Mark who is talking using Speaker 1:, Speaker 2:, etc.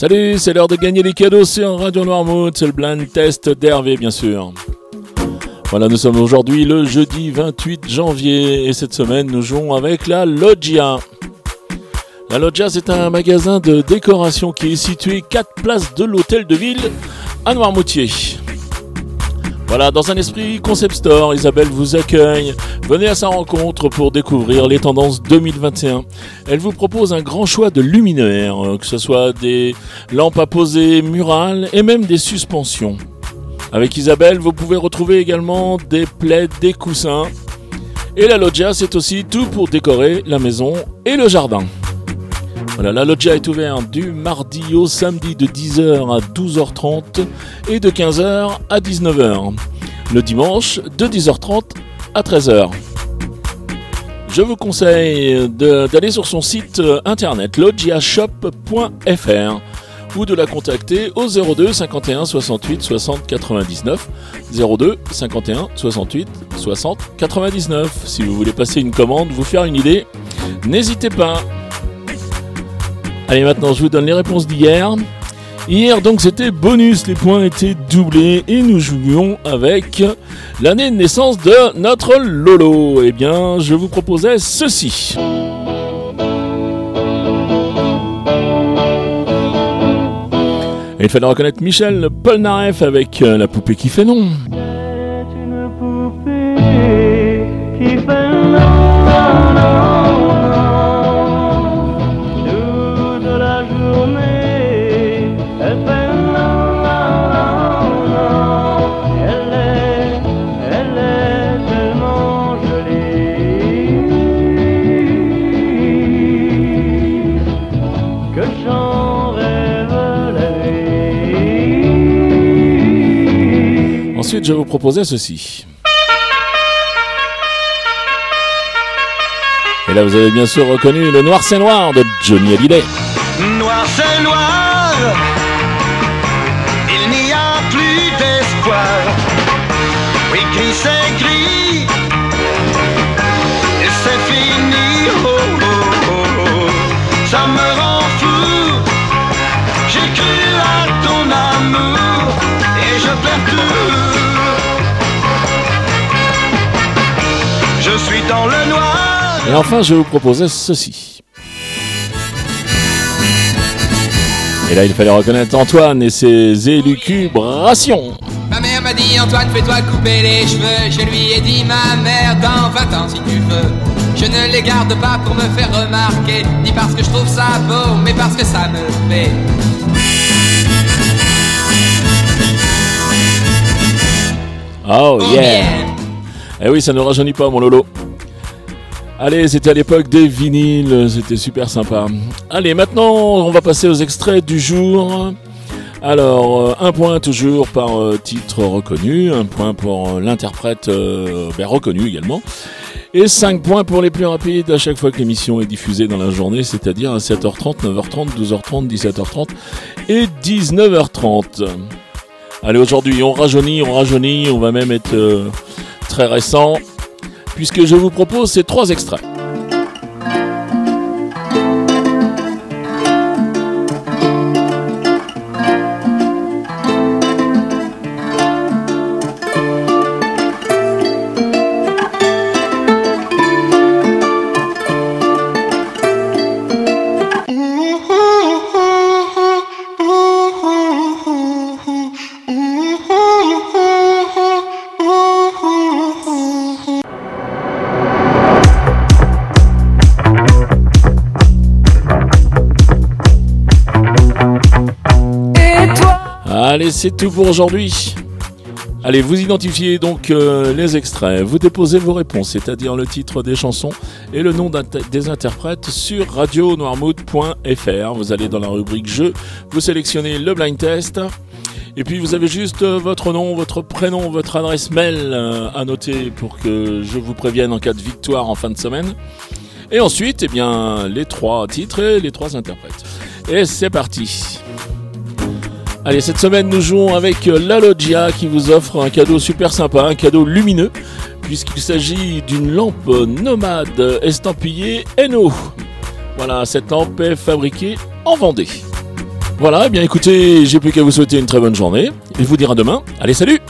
Speaker 1: Salut, c'est l'heure de gagner des cadeaux sur Radio Noirmouth, c'est le blind test d'Hervé bien sûr. Voilà, nous sommes aujourd'hui le jeudi 28 janvier et cette semaine nous jouons avec la Loggia. La Loggia c'est un magasin de décoration qui est situé 4 places de l'hôtel de ville à Noirmoutier. Voilà, dans un esprit concept store, Isabelle vous accueille. Venez à sa rencontre pour découvrir les tendances 2021. Elle vous propose un grand choix de luminaires, que ce soit des lampes à poser murales et même des suspensions. Avec Isabelle, vous pouvez retrouver également des plaids, des coussins. Et la loggia, c'est aussi tout pour décorer la maison et le jardin. Voilà, la loggia est ouverte du mardi au samedi de 10h à 12h30 et de 15h à 19h. Le dimanche de 10h30 à 13h. Je vous conseille d'aller sur son site internet loggiashop.fr ou de la contacter au 02 51 68 60 99 02 51 68 60 99 si vous voulez passer une commande, vous faire une idée, n'hésitez pas. Allez, maintenant, je vous donne les réponses d'hier. Hier, donc, c'était bonus. Les points étaient doublés et nous jouions avec l'année de naissance de notre Lolo. Eh bien, je vous proposais ceci. il fallait reconnaître Michel Polnareff avec euh, la poupée qui fait non. Ensuite, je vais vous proposer ceci. Et là, vous avez bien sûr reconnu le Noir c'est Noir de Johnny Hallyday. Noir c'est Noir, il n'y a plus d'espoir. Oui, gris c'est gris, dans le noir. Et enfin, je vais vous proposer ceci. Et là, il fallait reconnaître Antoine et ses élucubrations. Ma mère m'a dit Antoine, fais-toi couper les cheveux. Je lui ai dit ma mère, dans 20 ans si tu veux. Je ne les garde pas pour me faire remarquer, ni parce que je trouve ça beau, mais parce que ça me fait. Oh, oh yeah. Eh oui, ça ne rajeunit pas mon Lolo. Allez, c'était à l'époque des vinyles, c'était super sympa. Allez, maintenant, on va passer aux extraits du jour. Alors, euh, un point toujours par euh, titre reconnu, un point pour euh, l'interprète ben, reconnu également, et 5 points pour les plus rapides à chaque fois que l'émission est diffusée dans la journée, c'est-à-dire à 7h30, 9h30, 12h30, 17h30 et 19h30. Allez, aujourd'hui, on rajeunit, on rajeunit, on va même être très récent, puisque je vous propose ces trois extraits. Allez, c'est tout pour aujourd'hui. Allez, vous identifiez donc euh, les extraits, vous déposez vos réponses, c'est-à-dire le titre des chansons et le nom des interprètes sur radionoirmouth.fr. Vous allez dans la rubrique jeu, vous sélectionnez le blind test. Et puis vous avez juste euh, votre nom, votre prénom, votre adresse mail euh, à noter pour que je vous prévienne en cas de victoire en fin de semaine. Et ensuite, eh bien, les trois titres et les trois interprètes. Et c'est parti. Allez, cette semaine, nous jouons avec La Loggia qui vous offre un cadeau super sympa, un cadeau lumineux, puisqu'il s'agit d'une lampe nomade estampillée NO. Voilà, cette lampe est fabriquée en Vendée. Voilà, eh bien écoutez, j'ai plus qu'à vous souhaiter une très bonne journée et vous dire à demain. Allez, salut